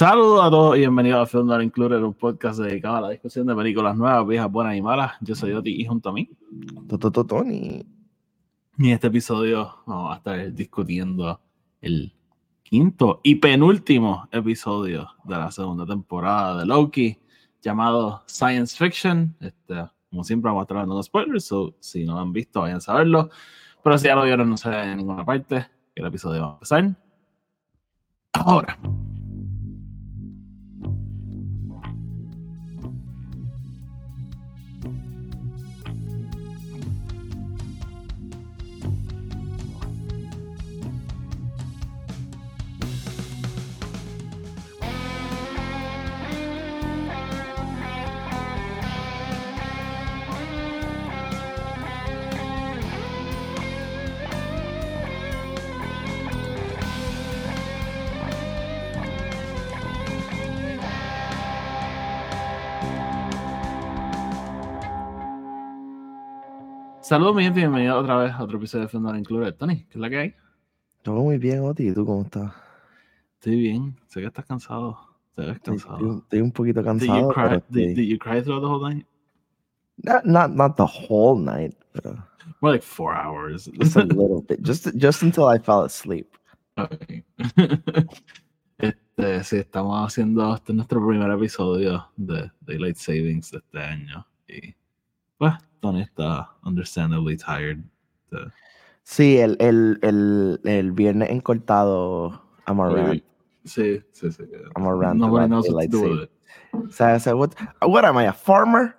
Saludos a todos y bienvenidos a Film Not Included, un podcast dedicado a la discusión de películas nuevas, viejas, buenas y malas. Yo soy Oti y junto a mí. Tony. Y en este episodio vamos a estar discutiendo el quinto y penúltimo episodio de la segunda temporada de Loki, llamado Science Fiction. Este, como siempre, vamos a estar hablando de spoilers, so, si no lo han visto, vayan a saberlo. Pero si ya lo vieron, no se en ninguna parte, el episodio va a empezar. Ahora. Saludos, mi gente, y bienvenidos otra vez a otro episodio de Fendor Included. Tony, ¿qué es la que hay? Todo muy bien, Oti. ¿Y tú cómo estás? Estoy bien. Sé que estás cansado. Te ves cansado. Estoy, estoy un poquito cansado. Did you, cry, did, did you cry throughout the whole night? Not, not, not the whole night, More like four hours. just a little bit. Just, just until I fell asleep. Ok. este, sí, estamos haciendo este es nuestro primer episodio de Daylight Savings de este año. Y pues, Tony está understandably tired. de- Sí, el, el, el, el viernes encortado, I'm around. Sí, sí, sí. I'm around. Nobody knows what to do with it. So I said, what, what am I, a farmer?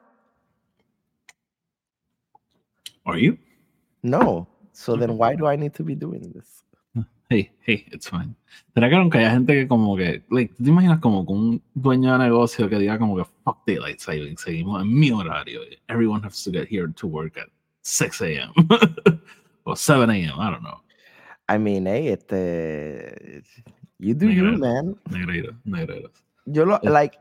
Are you? No. So then why do I need to be doing this? Hey, hey, it's fine. Será que nunca haya gente que como que, like, ¿tú te imaginas como que un dueño de negocio que diga como que fuck daylight savings, seguimos en mi horario. Everyone has to get here to work at 6 a.m. or 7 a.m. I don't know. I mean, hey, este, you do you, man. Negrero, negrero. Yo lo, like,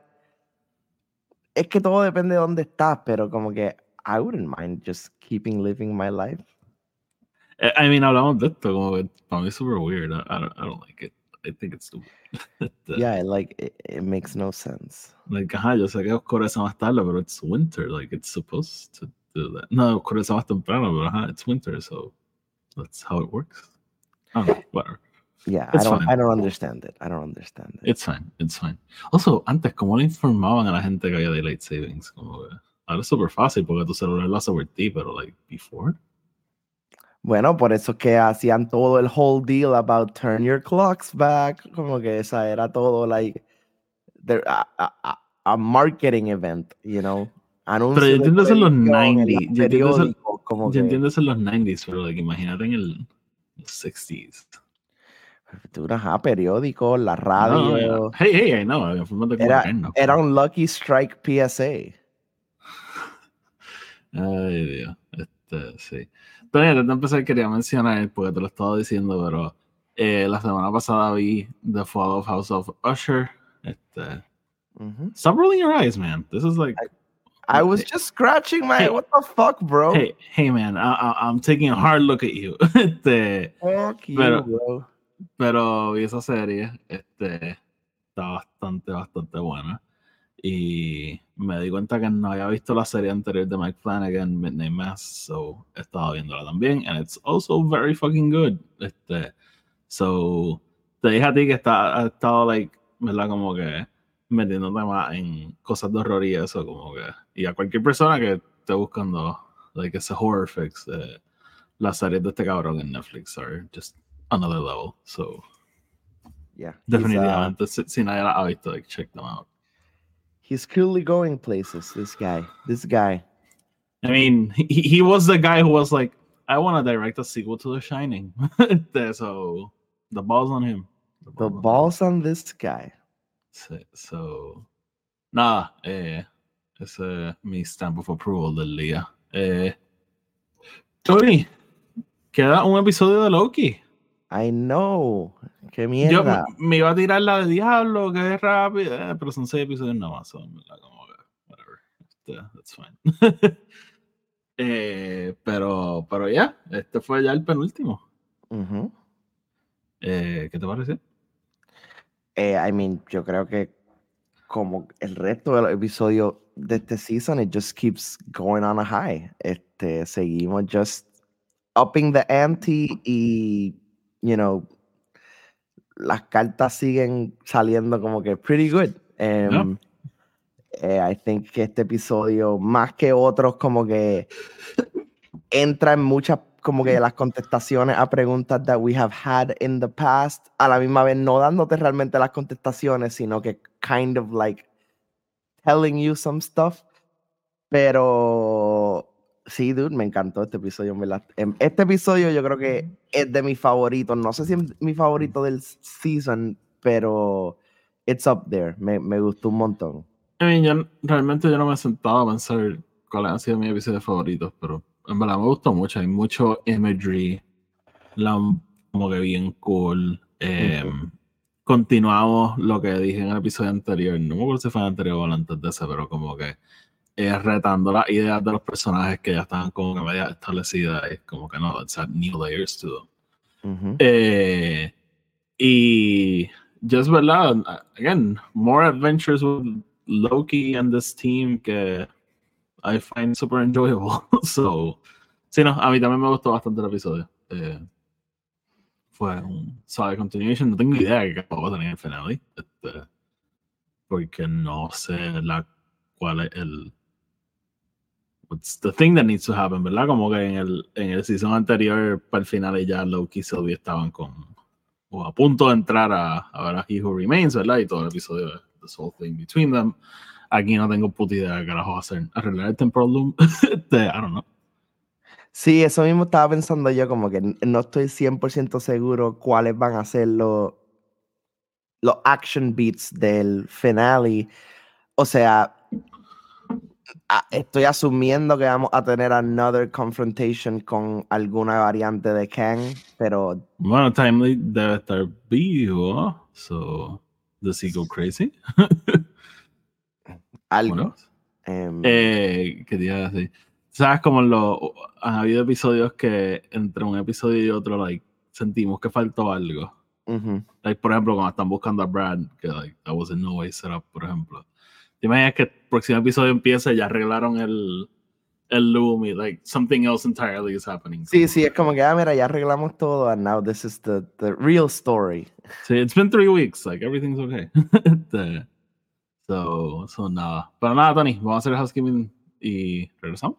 es que todo depende de dónde estás, pero como que I wouldn't mind just keeping living my life. Eh, I mean, hablamos de esto como que para mí es super weird. I, I don't, I don't like it. I think it's stupid. Yeah, like, it, it makes no sense. Like, ajá, yo sé que oscurece más tarde, pero it's winter. Like, it's supposed to do that. No, oscurece más temprano, pero ajá, it's winter, so that's how it works. I don't know, whatever. Yeah, It's I don't, fine. I don't understand it. I don't understand it. It's fine, it's fine. Also, antes, ¿cómo le informaban a la gente que había daylight savings? Como que, ahora es súper fácil porque tu celular lo hace por ti, pero, like, before? Bueno, por eso que hacían todo el whole deal about turn your clocks back, como que esa era todo, like, there- a, a- a- marketing event, you know. Anuncio yo de entiendo eso en los televisión, en 90s, yo entiendo eso- como Yo que- entiendo eso en los 90s, pero, like, imagínate en el los 60s. Tú, ajá, periódicos, la No, radio. yeah. Hey, hey, I know, Era, era un Lucky Strike PSA. Ay, Dios. Este, sí. Pero antes de empezar, quería mencionar, porque te lo estaba diciendo, pero eh, la semana pasada vi The Fall of House of Usher. Este, Ujú. stop rolling your eyes, man. This is like, I was just scratching my. Hey. what the fuck, bro? hey, hey, man, I, I, I'm taking a hard look at you. este, Fuck you, pero- bro. pero vi esa serie, este, está bastante, bastante buena. Y me di cuenta que no había visto la serie anterior de Mike Flanagan, Midnight Mass, so estaba viéndola también, and it's also very fucking good. Este, so, te dije a ti que está, ha estado, like, ¿verdad? Como que metiéndote más en cosas de horror y eso, como que, y a cualquier persona que esté buscando, like, ese horror fix, eh, las series de este cabrón en Netflix are just another level, so, Yeah. he's, uh, definitivamente, si, si nadie la ha visto, like, check them out. He's clearly going places. This guy. This guy. I mean, he, he was the guy who was like, I want to direct a sequel to The Shining. so the ball's on him. The ball's on him. balls on this guy. So, so nada, eh, ese es mi stamp of approval del día. Eh, Tony, queda un episodio de Loki. I know. Qué Yo mierda. me- me iba a tirar la de Diablo, que es rápido, eh, pero son seis episodios nada más. son, como que, whatever. Este, that's fine. Eh, pero, pero ya, este fue ya el penúltimo. Eh, ¿Qué te parece? Eh, I mean, yo creo que como el resto de los episodios de este season, it just keeps going on a high. Este, seguimos just upping the ante y, you know, las cartas siguen saliendo como que pretty good. Um, eh, I think que este episodio, más que otros, como que entra en muchas como que las contestaciones a preguntas that we have had in the past, a la misma vez no dándote realmente las contestaciones, sino que kind of like telling you some stuff. Pero sí, dude, me encantó este episodio. Em, este episodio yo creo que es de mis favoritos. No sé si es mi favorito del season, pero it's up there. Me, me gustó un montón. I mean, yo, realmente yo no me he sentado a pensar cuáles han sido mis episodios favoritos, pero en verdad me gustó mucho. Hay mucho imagery, como que bien cool. Em, continuamos lo que dije en el episodio anterior. No me acuerdo si fue el anterior o el antes de ese, pero como que eh, retando las ideas de los personajes que ya estaban como que media establecidas. Es como que no, it's new layers to them. eh, y just verdad, again, more adventures with Loki and this team que I find super enjoyable. so, sí, no, a mí también me gustó bastante el episodio. Eh, fue un suave continuation. No tengo idea de qué va a tener el finale. Este, porque no sé la, cuál es el. What's the thing that needs to happen, ¿verdad? Como que en el, en el season anterior, para el final, ya Loki y Sylvie estaban con. o a punto de entrar a, a ver a He Who Remains, ¿verdad? Y todo el episodio, this whole thing between them. Aquí no tengo puta idea de qué carajo hacer. Arreglar el temporal loom. Este, I don't know. Sí, eso mismo estaba pensando yo, como que no estoy 100% seguro cuáles van a ser los, los action beats del finale. O sea, estoy asumiendo que vamos a tener another confrontation con alguna variante de Kang, pero... Bueno, Timely debe estar vivo, so... Does he go crazy? Algo. Em, eh, ¿Qué día así? ¿Sabes? Como lo, ha habido episodios que entre un episodio y otro, like, sentimos que faltó algo. like, por ejemplo, cuando están buscando a Brad, que like, that was no way set up, por ejemplo. ¿Te imaginas que el próximo episodio empieza y ya arreglaron el, el loom y like something else entirely is happening? Sí, sí, es como que, ah, mira, ya arreglamos todo and now this is the, the real story. Sí, it's been three weeks, like everything's okay. the, So, so nada. Pero nada, Tony, vamos a hacer housekeeping y regresamos.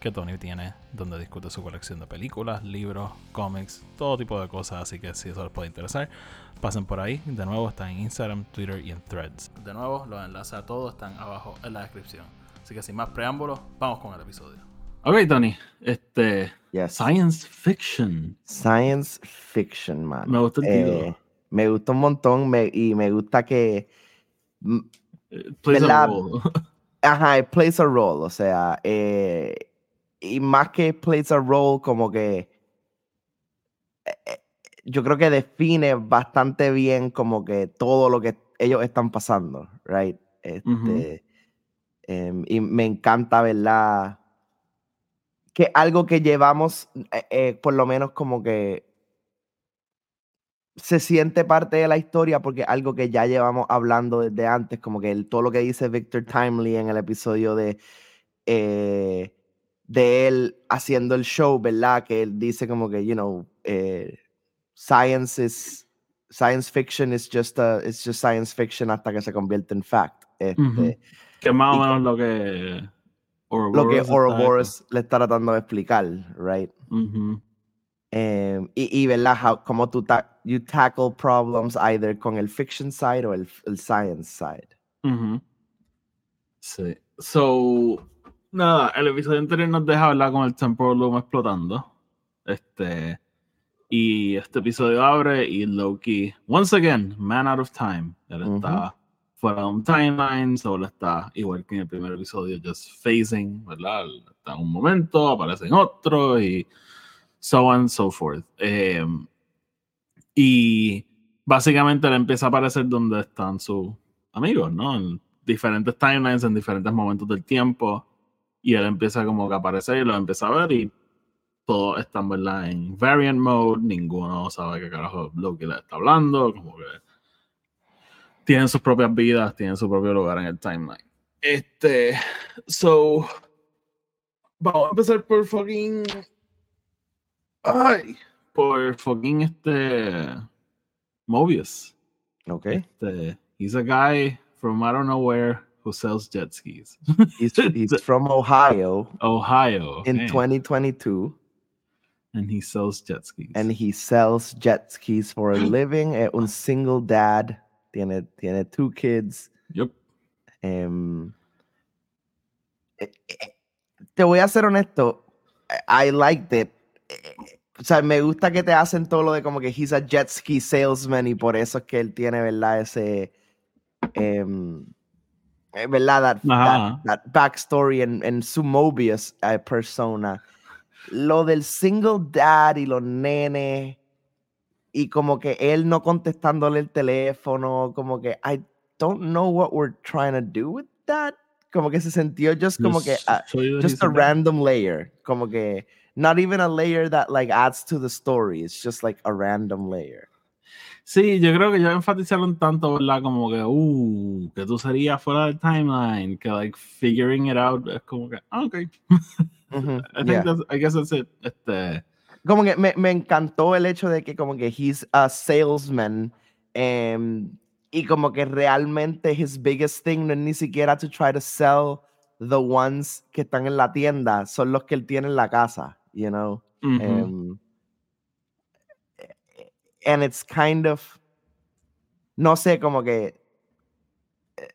que Tony tiene, donde discute su colección de películas, libros, cómics, todo tipo de cosas. Así que si eso les puede interesar, pasen por ahí. De nuevo, está en Instagram, Twitter y en Threads. De nuevo, los enlaces a todos están abajo en la descripción. Así que sin más preámbulos, vamos con el episodio. Ok, Tony. Este. Science fiction. Science fiction, man. Me gusta el eh, me gusta un montón y me gusta que. plays a role. Ajá, it plays a role. O sea, eh, y más que plays a role, como que eh, eh, yo creo que define bastante bien como que todo lo que ellos están pasando, right? Este, em, y me encanta, ¿verdad? Que algo que llevamos, eh, por lo menos como que se siente parte de la historia porque algo que ya llevamos hablando desde antes, como que todo lo que dice Victor Timely en el episodio de de él haciendo el show, ¿verdad? Que él dice como que, you know, eh, science is science fiction is just a, it's just science fiction hasta que se convierte en fact. Este, Que más o menos lo que Ouroboros lo que Ouroboros le está tratando de explicar, right? Em, y, y, ¿verdad? How, como tú ta you tackle problems either con el fiction side o el, el science side. Ujú. Sí. So, nada, el episodio anterior nos deja hablar con el Temporal Loom explotando. Este. Y este episodio abre y Loki, once again, man out of time. Él Ujú. está fuera de un timeline, solo está igual que en el primer episodio, just phasing, ¿verdad? Está en un momento, aparece en otro y so on and so forth. Eh, y básicamente él empieza a aparecer donde están sus amigos, ¿no? En diferentes timelines, en diferentes momentos del tiempo. Y él empieza como que a aparecer y lo empieza a ver y todos están, ¿verdad? En variant mode, ninguno sabe qué carajo Loki le está hablando, como que tienen sus propias vidas, tienen su propio lugar en el timeline. Este, so, vamos a empezar por fucking, ay, por fucking este, Mobius. Ok. Este, he's a guy from I don't know where who sells jet skis. He's, he's from Ohio Ohio. in okay. 2022 and he sells jet skis. and he sells jet skis for a living. Es un single dad. Tiene, tiene two kids. yep. Em, eh, eh, te voy a ser honesto. I liked it. Eh, O sea, me gusta que te hacen todo lo de como que he's a jet ski salesman y por eso es que él tiene, ¿verdad? Ese. eh, ¿Verdad? That, that, that backstory en, en su Mobius eh, persona. Lo del single dad y los nenes. Y como que él no contestándole el teléfono. Como que I don't know what we're trying to do with that. Como que se sintió just como que. Just show you that just a random layer. Como que not even a layer that like adds to the story. It's just like a random layer. Sí, yo creo que ya enfatizaron tanto, ¿verdad? Como que, uh, que tú serías fuera del timeline, que like figuring it out es como que, ah, ok. Ujú, I think yeah. that's, I guess that's it. Este, Como que me, me encantó el hecho de que como que he's a salesman em, y como que realmente his biggest thing no es ni siquiera to try to sell the ones que están en la tienda, son los que él tiene en la casa, you know. ujú. Em, and it's kind of, no sé, como que eh,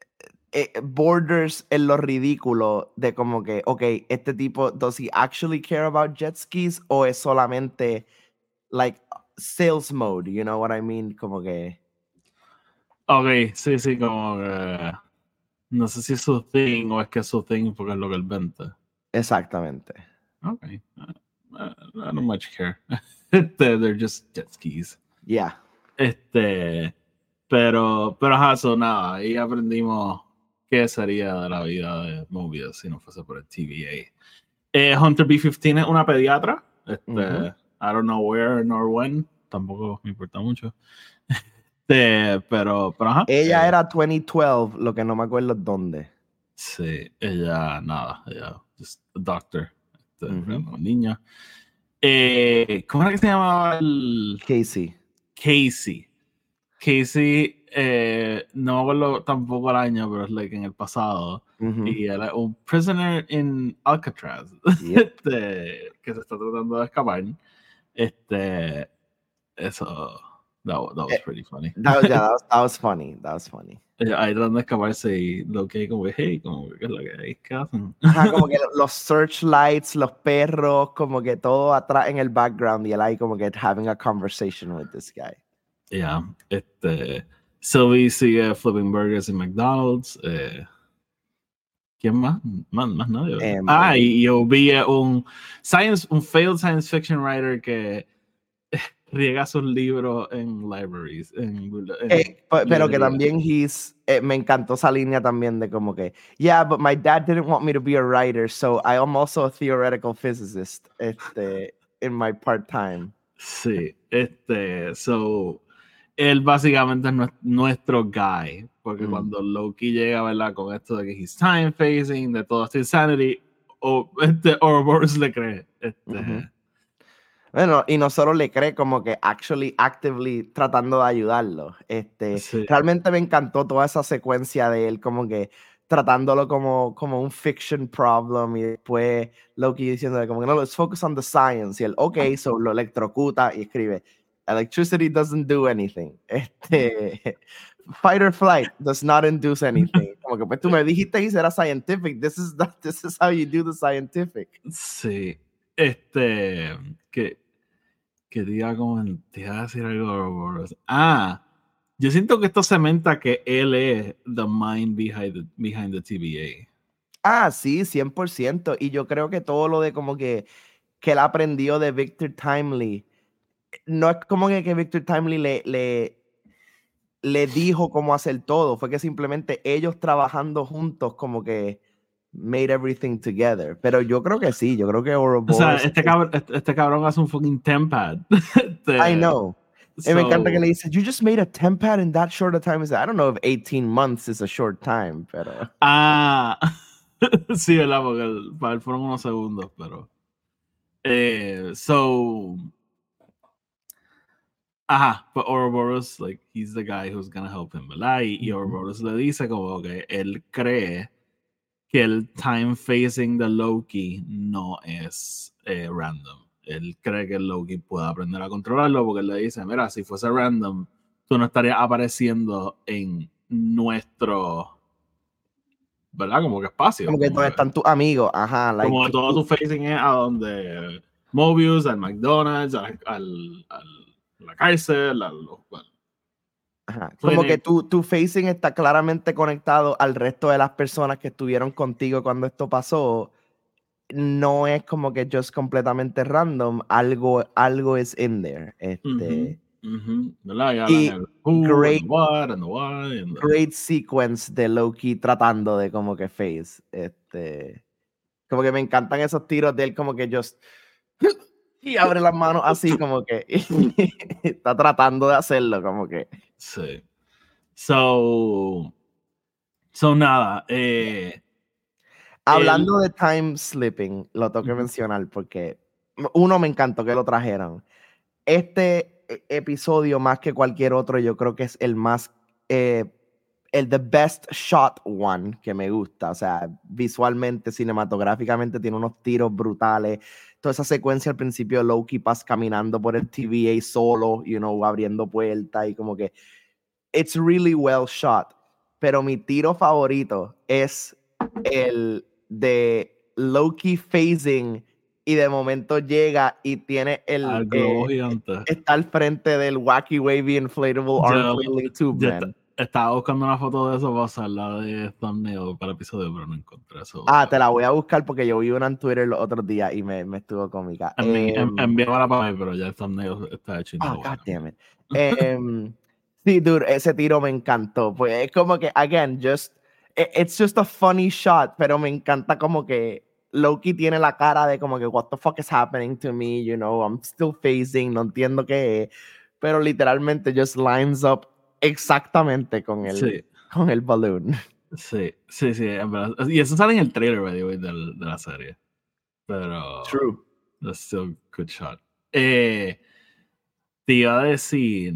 eh, borders en lo ridículo de como que, ok, este tipo, does he actually care about jet skis o es solamente like sales mode, you know what I mean? Como que, Ok, sí, sí, como que, no sé si es su thing o es que es su thing porque es lo que él vende. exactamente. Ok, uh, I don't much care. They're just jet skis. Yeah. Este, pero, pero ajá, so nada, ahí aprendimos qué sería de la vida de Mobius si no fuese por el TVA. Eh, Hunter B-15 es una pediatra, este, Ujú. I don't know where nor when, tampoco me importa mucho. Este, pero, pero ajá. Ella eh, era 2012, lo que no me acuerdo dónde. Sí, ella, nada, ella, just a doctor, este, Ujú. una niña. Eh, ¿Cómo era que se llamaba el...? Casey. Casey. Casey, eh, no me acuerdo tampoco el año, pero es like en el pasado. Y era un prisoner in Alcatraz, este, que se está tratando de escapar. Este, eso, that, that was Eh, pretty funny. That, was- yeah, that, was, that was funny. That was funny. Ella Ahí tratando de escaparse y lo que como hey, como que, ¿qué es lo que hay? ¿Qué hacen? Ajá, como que los searchlights, los perros, como que todo atrás en el background y él ahí como que having a conversation with this guy. Yeah, este, Sylvie sigue flipping burgers en McDonald's. Eh, ¿Quién más? Más, más nadie. Em, ah, y yo vi eh, un science, un failed science fiction writer que riega sus libros en libraries. En, Eh, pe- pero que también he's, eh, me encantó esa línea también de como que, yeah, but my dad didn't want me to be a writer, so I am also a theoretical physicist este, in my part-time. Sí, este, so, él básicamente es nues- nuestro guy, porque Mm. cuando Loki llega, ¿verdad? Con esto de que he's time phasing, de todo este insanity, o este Ouroboros le cree. Este, Ujú. Bueno, y no solo le cree como que actually, actively tratando de ayudarlo. Este, sí, realmente me encantó toda esa secuencia de él como que tratándolo como, como un fiction problem y después Loki diciendo como que no, let's focus on the science y él, ok, so lo electrocuta y escribe, electricity doesn't do anything. Este, fight or flight does not induce anything. Como que pues tú me dijiste que era scientific, this is, this is how you do the scientific. Sí, este, que, que te iba a decir algo, ah, yo siento que esto cementa que él es the mind behind the, behind the TVA. Ah, sí, 100%. Y yo creo que todo lo de como que, que él aprendió de Victor Timely, no es como que, que Victor Timely le, le, le dijo cómo hacer todo, fue que simplemente ellos trabajando juntos como que made everything together. Pero yo creo que sí, yo creo que Ouroboros... O sea, este cabrón, este, este cabrón hace un fucking tempad. I know. So, y me encanta que le dice, you just made a tempad in that short a time. I don't know if 18 months is a short time, pero... Ah, sí, ¿verdad? Porque para él fueron unos segundos, pero... Eh, so... Ajá, pero Ouroboros, like, he's the guy who's gonna help him, ¿verdad? Y, y Ouroboros le dice como que él cree que el time phasing de Loki no es eh, random él cree que Loki puede aprender a controlarlo porque él le dice, mira, si fuese random, tú no estarías apareciendo en nuestro, ¿verdad? Como que espacio. Como que donde están tus amigos, ajá. como todo tu facing es a donde Mobius, al McDonald's, al, al, la cárcel, al, Ajá. Como que tu, tu facing está claramente conectado al resto de las personas que estuvieron contigo cuando esto pasó no es como que just completamente random, algo, algo es in there. Este, y great, great sequence de Loki tratando de como que face. Este, como que me encantan esos tiros de él como que just y abre las manos así como que está tratando de hacerlo como que. Sí. So, so nada, eh, Hablando de time slipping, lo tengo que mencionar porque uno me encantó que lo trajeran. Este e, episodio, más que cualquier otro, yo creo que es el más, eh, el the best shot one que me gusta. O sea, visualmente, cinematográficamente, tiene unos tiros brutales. Toda esa secuencia al principio de Loki Pass caminando por el TVA solo, you know, abriendo puertas y como que. It's really well shot. Pero mi tiro favorito es el de Loki phasing y de momento llega y tiene el eh, está al frente del wacky wavy inflatable arm tube man. Estaba buscando una foto de eso para usarla de thumbnail para el episodio, pero no encontré eso. Ah, te la voy a buscar porque yo vi una en Twitter los otros días y me, me estuvo cómica. Um, Envíamela para mí, pero ya el thumbnail está hecho. Oh, God um, sí, dude, ese tiro me encantó. Pues es como que, again, just e, it's just a funny shot, pero me encanta como que Loki tiene la cara de como que what the fuck is happening to me, you know, I'm still facing, no entiendo qué es, pero literalmente just lines up exactamente con el, con el balloon. Sí, sí, sí, Y eso sale en el trailer, by the way, de, de la serie. Pero. True. That's still a good shot. Eh, te iba a decir.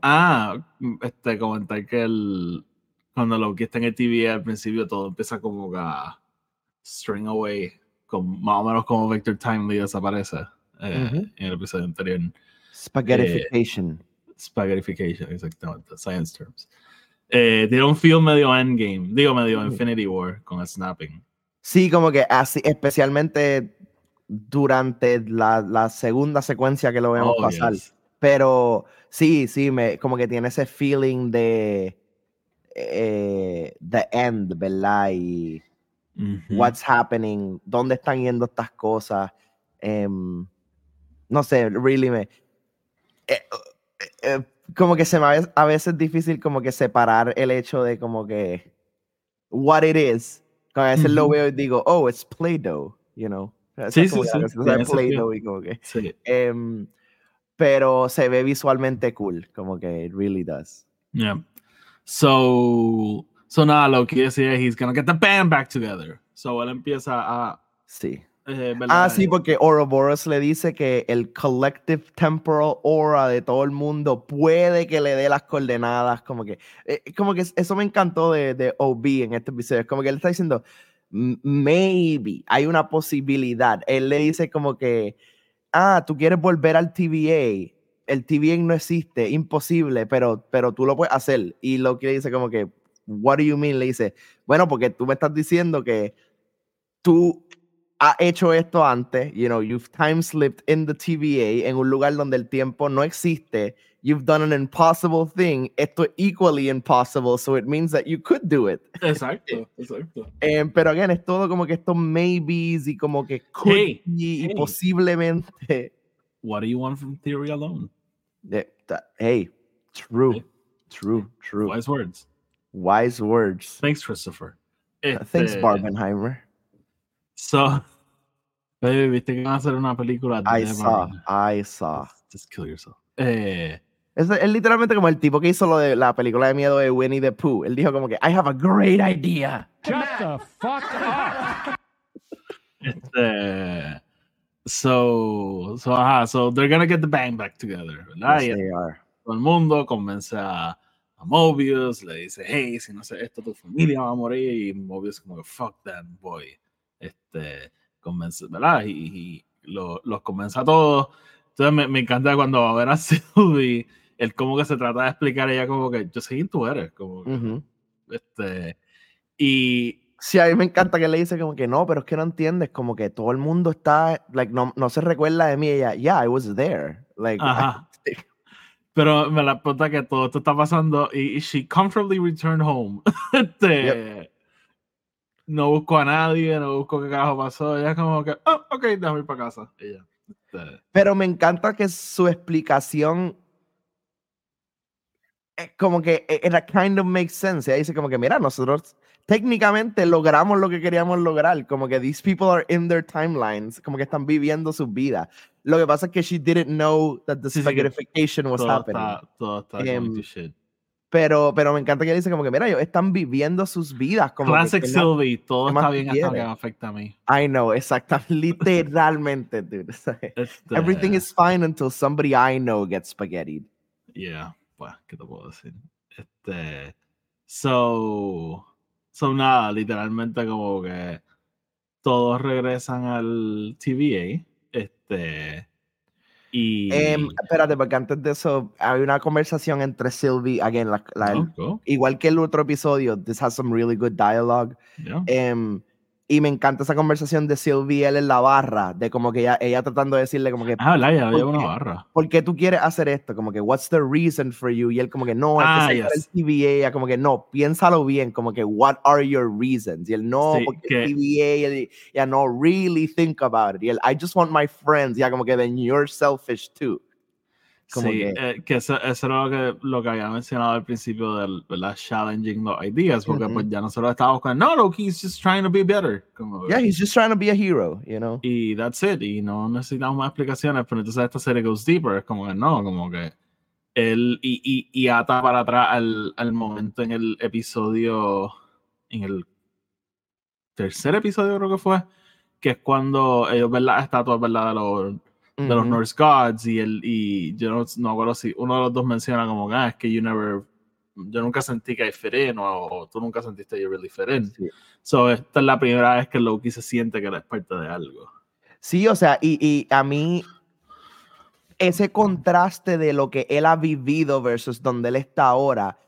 Ah, este, comentar que el, cuando Loki está en el TV al principio todo empieza como a string away, con, más o menos como Victor Timely desaparece eh, en el episodio anterior. Spaghettification. Eh, spaghettification, exactamente, science terms. Eh, tiene un feel medio endgame, digo medio Infinity War con el snapping. Sí, como que así, especialmente durante la, la segunda secuencia que lo vemos oh, pasar. Pero sí, sí, me, como que tiene ese feeling de eh, the end, ¿verdad? Y what's happening, dónde están yendo estas cosas. Em, no sé, really me. Eh, eh, como que se me a veces difícil como que separar el hecho de como que what it is. a veces lo veo y digo, oh, it's Play-Doh, you know. Sí, sí, sí. Play-Doh y como que. Em, pero se ve visualmente cool, como que it really does. Yeah. So, so nada, lo que decía he's gonna get the band back together. So él empieza a sí. Eh. Ah, sí, porque Ouroboros le dice que el collective temporal aura de todo el mundo puede que le dé las coordenadas, como que, eh, como que eso me encantó de, de OB en este episodio, es como que él está diciendo, "M- maybe, hay una posibilidad. Él le dice como que, ah, tú quieres volver al TVA, el TVA no existe, imposible, pero, pero tú lo puedes hacer. Y lo que le dice como que, what do you mean? Le dice, bueno, porque tú me estás diciendo que tú has hecho esto antes, you know, you've time slipped in the TVA en un lugar donde el tiempo no existe, you've done an impossible thing, esto es equally impossible, so it means that you could do it. Exacto, exacto. Eh, pero again, es todo como que estos maybes y como que could Hey, y hey. posiblemente. What do you want from theory alone? Eh, ta- Hey, true, Hey. true, true. Wise words. Wise words. Thanks, Christopher. Thanks, Barbenheimer. So, baby, viste que van a hacer una película I de saw, Barben. I saw. Just kill yourself. Eh, Es, es literalmente como el tipo que hizo lo de la película de miedo de Winnie the Pooh. Él dijo como que, I have a great idea. Shut the fuck up. este, so, so, ajá, so they're gonna get the bang back together, ¿verdad? Yes, they are. todo el mundo convence a, a Mobius, le dice, hey, si no sé esto, tu familia va a morir. Y Mobius como fuck that boy. Este, convence, ¿verdad? Y, y lo- los convence a todos. Entonces me, me encanta cuando va a ver a Sylvie, él como que se trata de explicar ella como que, yo sé quién tú eres. Como que, Ujú. este, y Sí, a mí me encanta que le dice como que no, pero es que no entiendes, como que todo el mundo está, like, no, no se recuerda de mí. Ella, yeah, I was there. Like, Ajá. Pero me la pregunta que todo esto está pasando y, y she comfortably returned home. este, No busco a nadie, no busco qué carajo pasó. Ella como que, oh, ok, déjame ir para casa. Ella. Este, Pero me encanta que su explicación es como que it, it kind of makes sense. Ella dice como que, mira, nosotros técnicamente logramos lo que queríamos lograr. Como que these people are in their timelines, como que están viviendo sus vidas. Lo que pasa es que she didn't know that the Sí, sí, was todo happening. está, todo está to shit. Pero, pero me encanta que dice como que, mira, ellos están viviendo sus vidas. Como Classic que Sylvie, todo ¿qué está bien hasta que me afecta a mí. I know, exactamente, literalmente, dude. Este, Everything is fine until somebody I know gets spaghetti. Yeah, pues, ¿qué te puedo decir? Este, so, so nada, literalmente como que todos regresan al TVA, este, y... Em, espérate, porque antes de eso hay una conversación entre Sylvie, again, la, la- no, go, igual que el otro episodio, this has some really good dialogue. yeah. em, y me encanta esa conversación de Sylvie y él en la barra, de como que ella, ella tratando de decirle como que, Ah, ¿verdad? Ya había ¿por una barra. ¿por qué tú quieres hacer esto? Como que, what's the reason for you? Y él como que, no, Ah, que yes. el TVA. Ella como que, no, piénsalo bien, como que, what are your reasons? Y él, no, Sí, porque que- el TVA, y no, really think about it. Y él, I just want my friends. Ya como que, then you're selfish too. Como sí, que- eh, que eso, eso era lo que, lo que había mencionado al principio del, ¿verdad? Challenging the ideas, porque Ujú. pues ya nosotros estábamos con, no, Loki, he's just trying to be better. Como, Yeah, he's just trying to be a hero, you know? y that's it, y no necesitamos más explicaciones, pero entonces esta serie goes deeper, es como que no, como que él, y, y, y ata para atrás al, al momento en el episodio, en el tercer episodio creo que fue, que es cuando ellos ven las estatuas, ¿verdad? De los, de los. Norse Gods, y, el, y yo no, no acuerdo si uno de los dos menciona como, ah, es que you never, yo nunca sentí que fit in, o, o tú nunca sentiste you really in. Sí. So, esta es la primera vez que Loki se siente que es parte de algo. Sí, o sea, y, y a mí ese contraste de lo que él ha vivido versus donde él está ahora,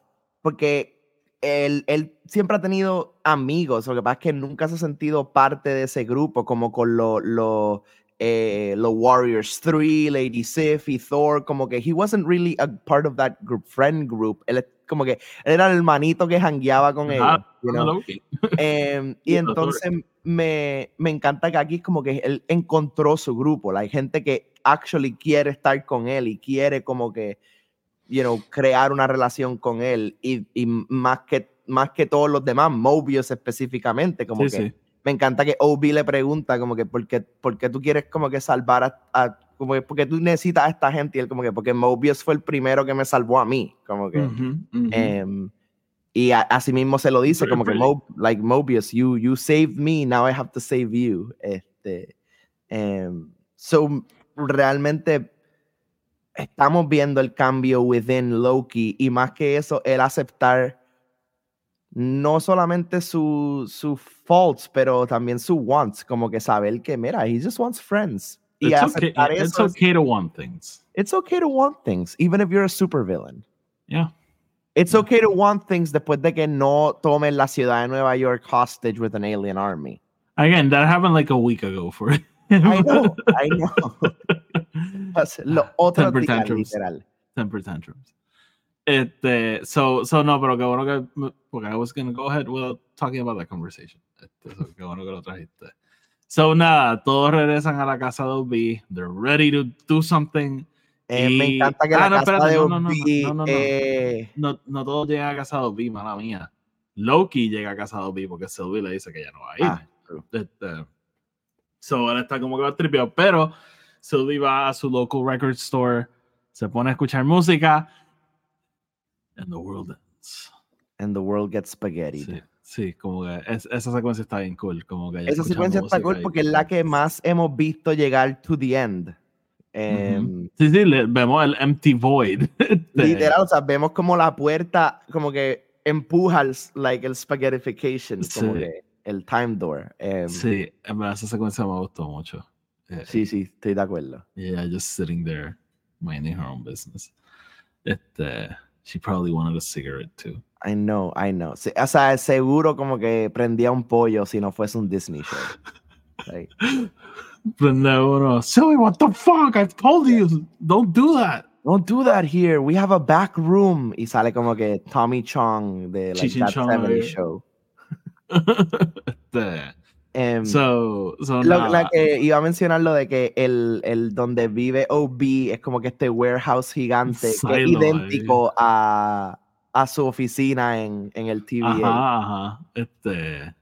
porque él, él siempre ha tenido amigos, lo que pasa es que nunca se ha sentido parte de ese grupo, como con los lo, eh, los Warriors 3, Lady Sif y Thor, como que he wasn't really a part of that group, friend group, él como que él era el hermanito que jangueaba con ellos. Ah, you know? Y entonces me, me encanta que aquí es como que él encontró su grupo. Hay gente que actually quiere estar con él y quiere como que, you know, crear una relación con él. Y, y más, que, más que todos los demás, Mobius específicamente, como Sí, que sí. Me encanta que Obi le pregunta como que ¿por qué, por qué tú quieres como que salvar a, a- como que porque tú necesitas a esta gente y él como que porque Mobius fue el primero que me salvó a mí, como que. Em, y a- así mismo se lo dice, como que. Mo- like Mobius, you, you saved me, now I have to save you. Este, Em, so, realmente estamos viendo el cambio within Loki y más que eso, el aceptar no solamente sus su faults, pero también sus wants, como que saber que, mira, he just wants friends. Y It's okay, it's eso okay to want things. it's okay to want things, even if you're a supervillain. Yeah. It's okay to want things después de que no tomen la ciudad de Nueva York hostage with an alien army. Again, that happened like a week ago for him. I know, I know. Pues, Los otros Temper tantrums. literal. temper tantrums. Este, so, so no, pero qué bueno que, me- porque I was gonna go ahead without talking about that conversation. Este, so, qué bueno que lo trajiste. So, nada, todos regresan a la casa de OB. They're ready to do something. Eh, me Y- encanta que Ah, la no, casa espérate, de no, no, no, no, no, no. eh, No, no todos llegan a casa de OB, mala mía. Loki llega a casa de OB porque Sylvie le dice que ya no va a ir. ah. Este, so, él está como que va tripeado, pero Sylvie va a su local record store, se pone a escuchar música, and the world ends. and the world gets spaghetti. Sí, sí, como que es- esa secuencia está bien cool. Como que Esa secuencia está cool porque es la que más hemos visto llegar to the end. Em, Sí, sí, le- vemos el empty void. Este, Literal, o sea, vemos como la puerta como que empuja el, like, el spaghettification, como Sí. que el time door. Em, Sí, en verdad esa secuencia me gustó mucho. Eh, sí, sí, estoy de acuerdo. Yeah, just sitting there, minding her own business. Este, she probably wanted a cigarette too. I know, I know. O sea, seguro como que prendía un pollo si no fuese un Disney show. Like, But no, no, silly, what the fuck? I told you, don't do that. Don't do that here. We have a back room. Y sale como que Tommy Chong de like, and That Chong 70 ahí. Show. Este, Em, so, so lo, la que iba a mencionar lo de que el, el donde vive OB es como que este warehouse gigante que es Silo idéntico a, a su oficina en, en el TVA. Ajá, ajá. Este.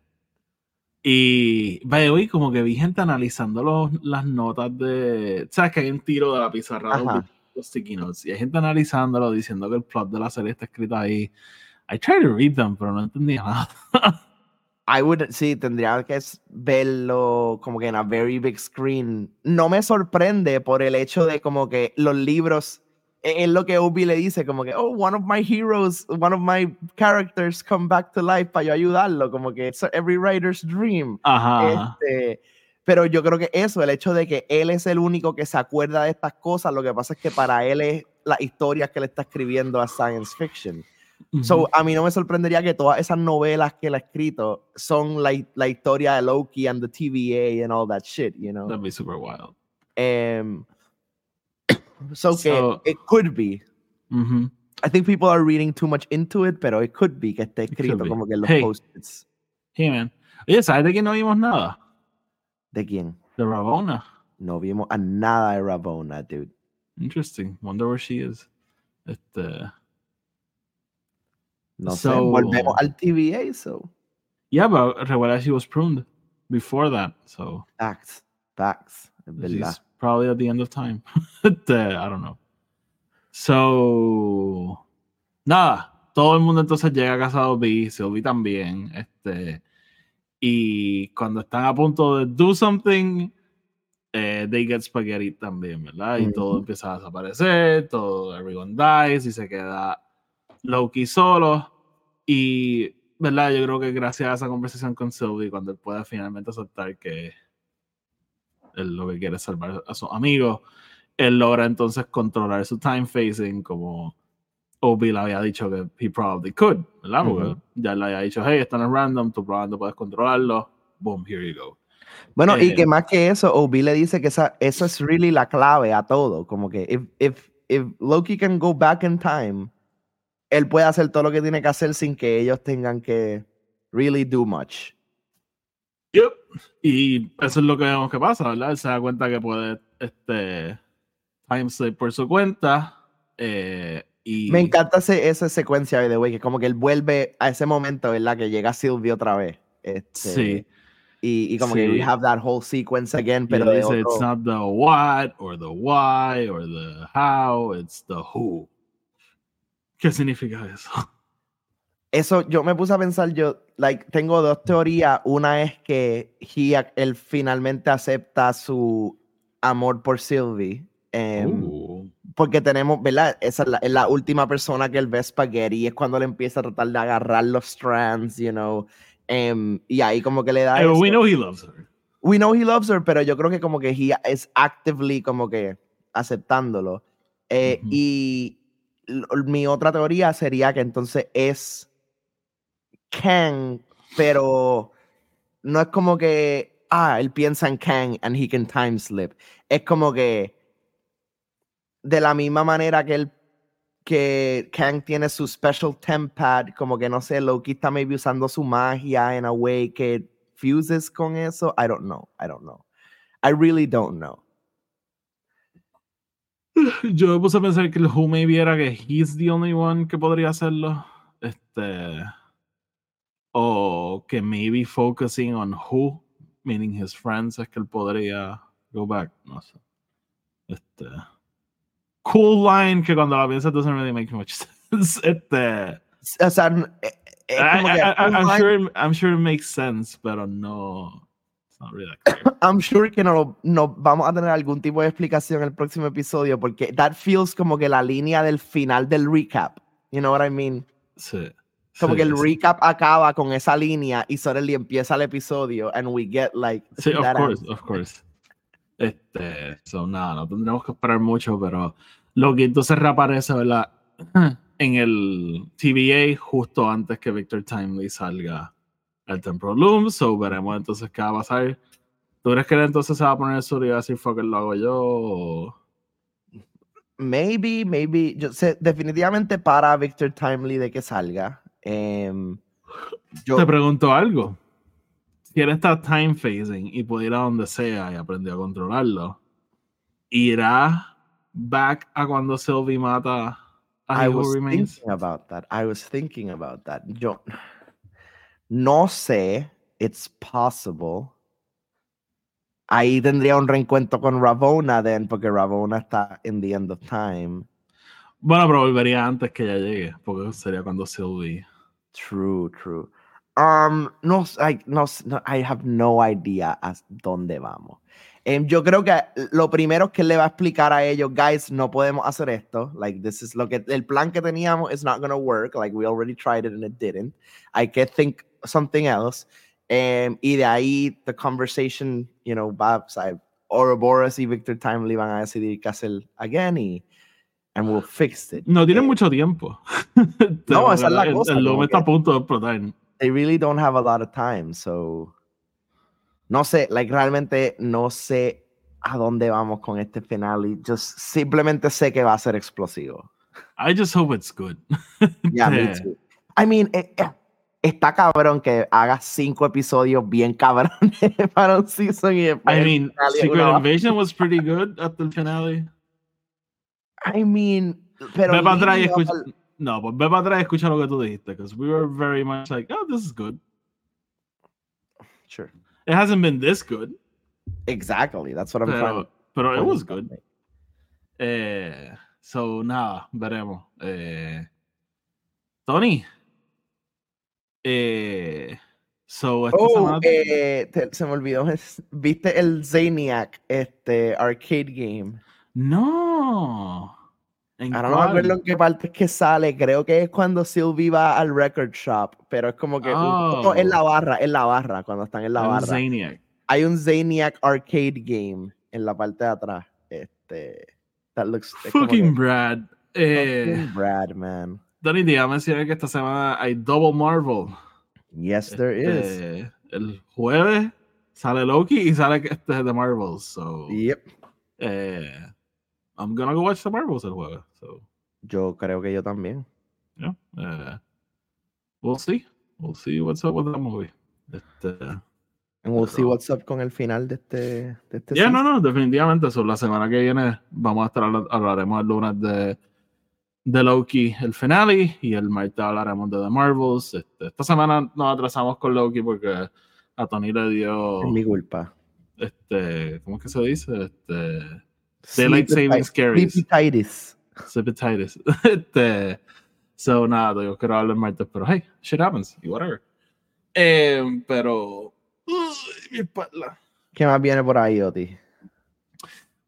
Y vaya, hoy como que vi gente analizando los, las notas de. ¿Sabes que hay un tiro de la pizarra de los sticky notes? Y hay gente analizándolo, diciendo que el plot de la serie está escrito ahí. I tried to read them, pero no entendía nada. I would, sí, tendría que verlo como que en a very big screen. No me sorprende por el hecho de como que los libros, e- es lo que Obi le dice, como que, oh, one of my heroes, one of my characters come back to life para yo ayudarlo, como que it's every writer's dream. Ajá. ajá. Este, pero yo creo que eso, el hecho de que él es el único que se acuerda de estas cosas, lo que pasa es que para él es las historias que le está escribiendo a science fiction. So, a mí no me sorprendería que todas esas novelas que él ha escrito son la, la historia de Loki and the TVA and all that shit, you know. That'd be super wild. Um, so, que So- it could be. I think people are reading too much into it, pero it could be que esté escrito como que en los Hey. post-its. Hey, man. Oye, ¿sabes de quién no vimos nada? ¿De quién? De Ravona. No vimos a nada de Rabona, dude. Interesting. Wonder where she is. Este. No sé, So- volvemos al TVA, so. Yeah, but recuerda she was pruned before that, so Facts, facts, es verdad. she's probably at the end of time. Este, I don't know. So, nada, todo el mundo entonces llega a casa de Obi, Sylvie también, este, y cuando están a punto de do something, eh, they get spaghetti también, ¿verdad? Y todo Ujú. empieza a desaparecer, todo, everyone dies y se queda Loki solo. Y, ¿verdad? Yo creo que gracias a esa conversación con Sylvie, cuando él pueda finalmente aceptar que él lo que quiere es salvar a sus amigos, él logra entonces controlar su time phasing como Obi le había dicho que he probably could, ¿verdad? Porque Ujú. ya le había dicho, hey, esto no es random, tú probablemente puedes controlarlo. Boom, here you go. Bueno, y Eh, que más que eso, Obi le dice que esa, eso es really la clave a todo. Como que if, if, if Loki can go back in time, él puede hacer todo lo que tiene que hacer sin que ellos tengan que really do much. Yep. Y eso es lo que vemos que pasa, ¿verdad? Él se da cuenta que puede este, time slip por su cuenta. eh, y Me encanta ese, esa secuencia de way, que como que él vuelve a ese momento, ¿verdad? Que llega Sylvie otra vez. Este, Sí. Y, y como que Sí. we have that whole sequence again, pero él de dice, it's otro- not the what, or the why, or the how, it's the who. ¿Qué significa eso? Eso, yo me puse a pensar, yo, like, tengo dos teorías. Una es que he, él finalmente acepta su amor por Sylvie. em, Uh, porque tenemos, ¿verdad? Esa es la, es la última persona que él ve Spaghetti. Es cuando él empieza a tratar de agarrar los strands, you know. em, y ahí como que le da. eh, we know he loves her. we know he loves her, pero yo creo que como que he is actively como que aceptándolo. Eh. Y mi otra teoría sería que entonces es Kang, pero no es como que, ah, él piensa en Kang and he can time slip. Es como que de la misma manera que él que Kang tiene su special temp pad, como que no sé, Loki está maybe usando su magia en a way que fuses con eso. I don't know. I don't know. I really don't know. Yo me puse a pensar que el Who maybe era que he's the only one que podría hacerlo. Este. O que maybe focusing on Who, meaning his friends, es que él podría go back. No sé. Este. Cool line que cuando la piensas doesn't really make much sense. Este. O sea, eh, eh, I, que I- I'm, line- sure, it- I'm sure it makes sense, pero no. It's not really that clear. I'm sure que no, no vamos a tener algún tipo de explicación en el próximo episodio porque that feels como que la línea del final del recap. You know what I mean? Sí. Como sí, que el sí. recap acaba con esa línea y suddenly empieza el episodio and we get like Sí, of course, answer. of course. Este, so, nada, no tendremos que esperar mucho, pero lo que entonces reaparece, ¿verdad? En el TVA justo antes que Victor Timely salga al Temporal Loom, so veremos entonces qué va a pasar. ¿Tú crees que él entonces se va a poner sur y va a decir, fuck, it, lo hago yo? o- Maybe, maybe, yo sé, definitivamente para Victor Timely de que salga. Em, yo, Te pregunto algo. Si él está time phasing y puede ir a donde sea y aprendió a controlarlo, ¿irá back a cuando Sylvie mata a I was Remains? thinking about that. I was thinking about that. Yo no sé, it's possible. Ahí tendría un reencuentro con Ravona, then, porque Ravona está in the end of time. Bueno, pero volvería antes que ella llegue, porque sería cuando Sylvie. True, true. Um, no, I, no, no, I have no idea a dónde vamos. Em, yo creo que lo primero que le va a explicar a ellos, guys, no podemos hacer esto. Like, this is lo que el plan que teníamos is not gonna work. Like, we already tried it and it didn't. Hay que think something else. Em, y de ahí, the conversation, you know, va, o sea, Ouroboros y Victor Timely van a decidir qué hacer again y and we'll fix it. No tienen Eh, mucho tiempo. No, esa es la El- cosa, El, como está a punto de explotar. They really don't have a lot of time. So, no sé, like realmente no sé a dónde vamos con este finale. Just simplemente sé que va a ser explosivo. I just hope it's good. Yeah, me too. I mean, eh, eh, está cabrón que haga cinco episodios bien cabrones para un season y I mean, Secret Invasion was pretty good at the finale. I mean, pero ve para atrás y leading up escucha. al- No, pues ve para atrás y escucha lo que tú dijiste, because we were very much like, oh, this is good. Sure. It hasn't been this good, Exactly. That's what I'm trying pero, pero it was good. Eh, so, nada, veremos. Eh, Tony. Eh, so, esta Oh, semana- eh, te- se me olvidó. es- ¿Viste el Zaniac este, arcade game? No. ¿En Ahora no me acuerdo cuál? en qué parte es que sale. Creo que es cuando Sylvie va al record shop. Pero es como que. un- no, en la Oh. barra, en la barra, cuando están en la barra. Zaniac. Hay un Zaniac arcade game en la parte de atrás. Este. That looks. Fucking que- Brad. Eh, fucking Brad, man. Tony, dígame mencionar que esta semana hay Double Marvel. Yes, there is. Este, El jueves sale Loki y sale este de Marvels. So, Yep. eh, I'm gonna go watch the Marvels el jueves. So, Yo creo que yo también. yeah, eh, we'll see. We'll see what's up with that movie. Este, And we'll see what's up con el final de este. De este yeah, no, no, definitivamente. So, la semana que viene vamos a estar habla- hablaremos el lunes de, de Loki, el finale, y el martes hablaremos de The Marvels. Este, esta semana nos atrasamos con Loki porque a Tony le dio. Es mi culpa. este, ¿cómo es que se dice? Este, Daylight Saving Sleepy- Hepatitis. Este, So, nada, tengo que grabarlo el martes, pero hey, shit happens, y whatever. Eh, pero. uy, mi espalda. ¿Qué más viene por ahí, Oti?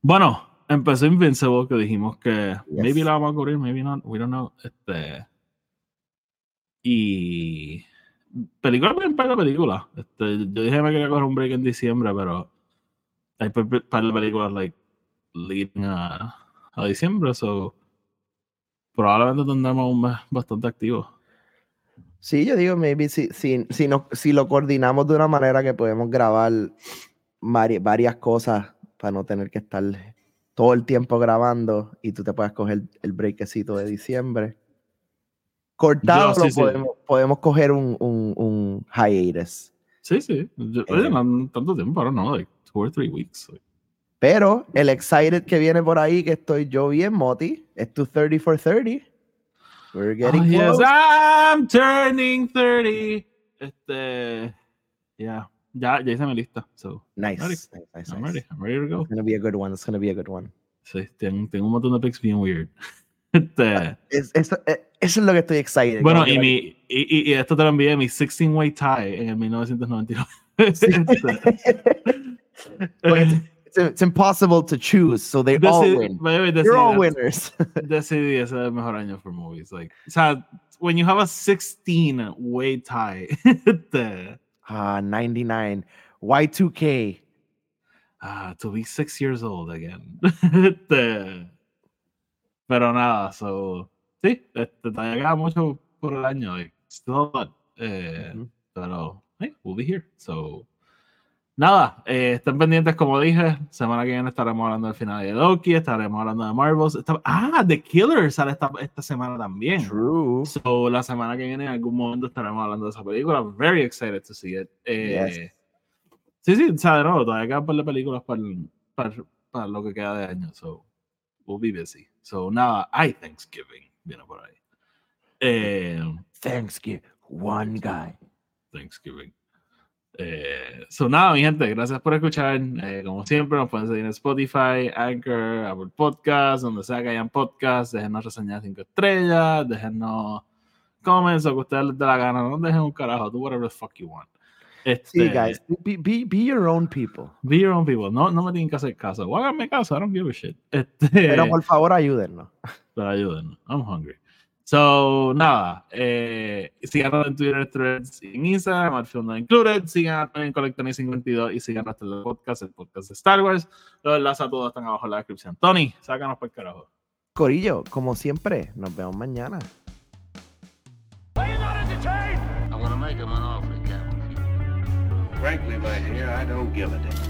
Bueno, empezó Invincible, que dijimos que Yes. maybe la vamos a cubrir, maybe not, we don't know. Este. Y. Película, un par de películas. Este, yo dije que me quería coger un break en diciembre, pero hay un par de películas, like, leading a, a diciembre, so. Probablemente tendremos un mes bastante activo. Sí, yo digo, maybe si, si, si, no- si lo coordinamos de una manera que podemos grabar vari- varias cosas para no tener que estar todo el tiempo grabando y tú te puedas coger el breakcito de diciembre. Cortado Yo, sí. podemos, podemos coger un, un, un hiatus. Sí, sí. Yo- Eh. oye, no tanto tiempo, ahora no, like two or three weeks. like. Pero el excited que viene por ahí, que estoy yo bien, Moti, es tu 30 for 30. We're getting Oh, yes. I'm turning 30. Este, yeah, ya, ya hice mi lista. So, Nice. ready. nice, nice, I'm nice. ready. I'm ready to go. It's gonna be a good one. It's gonna be a good one. Sí, tengo, tengo un montón de picks bien weird. Este, Es- eso, eh, eso es lo que estoy excited. bueno, y, mi, y, y, esto te lo envié, mi 16-way tie en el 1999. Este, But it's, it's impossible to choose, so they all win. by the way, You're all winners. ese es el mejor año for movies. Like, o sea, when you have a 16-way tie, este, Ah, 99. Y2K. Ah, to be six years old again. Este, pero nada, so, sí, este, todavía queda mucho por el año. Like, still a lot, eh, Ujú. Pero, hey, we'll be here. So, nada, eh, estén pendientes, como dije. Semana que viene estaremos hablando del final de Loki, estaremos hablando de Marvels. Ah, The Killer sale esta, esta semana también. True. So, la semana que viene, en algún momento estaremos hablando de esa película. Very excited to see it. Eh, Yes. Sí, sí, o sea, de nuevo, todavía quedan par películas para, para, para lo que queda de año. So, we'll be busy. So, nada, hay Thanksgiving. Viene por ahí. Eh, Thanksgiving. One guy. Thanksgiving. Eh, so, nada, mi gente, gracias por escuchar. Eh, como siempre, nos pueden seguir en Spotify, Anchor, Apple Podcasts, donde sea que hayan podcasts. Déjenos reseñar cinco estrellas, déjenos comments o que ustedes les dé la gana. No dejen un carajo, do whatever the fuck you want. Este, See, guys, be, be, be your own people. Be your own people. No, no me tienen que hacer caso. O háganme caso. I don't give a shit. Este, Pero por favor, ayúdennos. pero ayúdennos. I'm hungry. So, nada. Eh, síganos en Twitter, Threads y en Instagram, al Film Not Included. Sigan en Collectony 52 y sigan nuestro podcast, el podcast de Star Wars. Los enlaces a todos están abajo en la descripción. Tony, sácanos por el carajo. Corillo, como siempre, nos vemos mañana. Frankly, my dear, I don't give a damn.